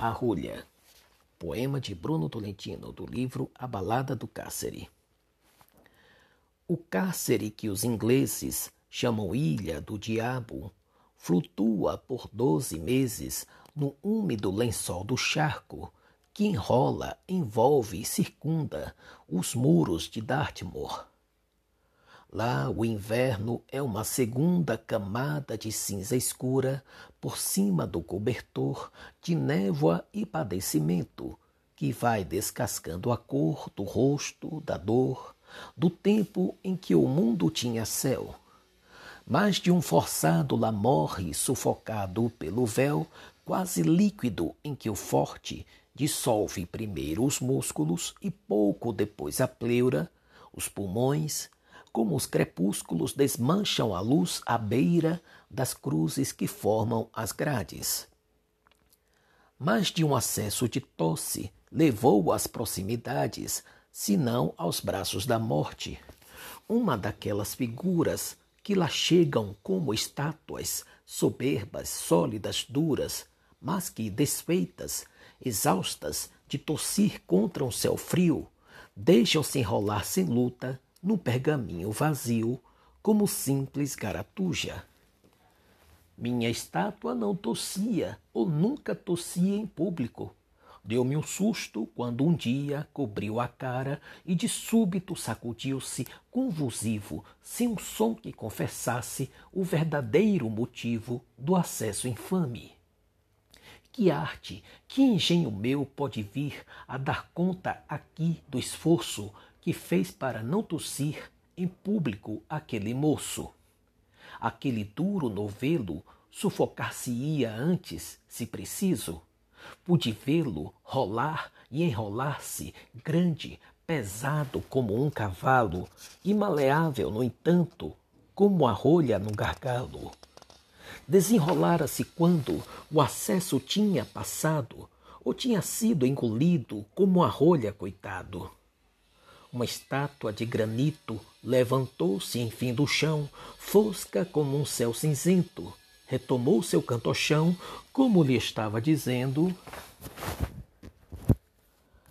A Rolha. Poema de Bruno Tolentino, do livro A Balada do Cárcere. O cárcere que os ingleses chamam Ilha do Diabo flutua por doze meses no úmido lençol do charco que enrola, envolve e circunda os muros de Dartmoor. Lá o inverno é uma segunda camada de cinza escura por cima do cobertor de névoa e padecimento que vai descascando a cor do rosto, da dor, do tempo em que o mundo tinha céu. Mais de um forçado lá morre sufocado pelo véu quase líquido em que o forte dissolve primeiro os músculos e pouco depois a pleura, os pulmões, como os crepúsculos desmancham a luz à beira das cruzes que formam as grades. Mais de um acesso de tosse levou-o às proximidades, se não aos braços da morte. Uma daquelas figuras que lá chegam como estátuas, soberbas, sólidas, duras, mas que, desfeitas, exaustas de tossir contra um céu frio, deixam-se enrolar sem luta no pergaminho vazio como simples garatuja. Minha estátua não tossia ou nunca tossia em público. Deu-me um susto quando um dia cobriu a cara e de súbito sacudiu-se convulsivo, sem um som que confessasse o verdadeiro motivo do acesso infame. Que arte, que engenho meu pode vir a dar conta aqui do esforço que fez para não tossir em público aquele moço. Aquele duro novelo sufocar-se-ia antes, se preciso. Pude vê-lo rolar e enrolar-se, grande, pesado como um cavalo, e maleável, no entanto, como a rolha no gargalo. Desenrolara-se quando o acesso tinha passado, ou tinha sido engolido como a rolha, coitado. Uma estátua de granito levantou-se enfim do chão, fosca como um céu cinzento. Retomou seu cantochão, como lhe estava dizendo,